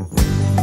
Instagram.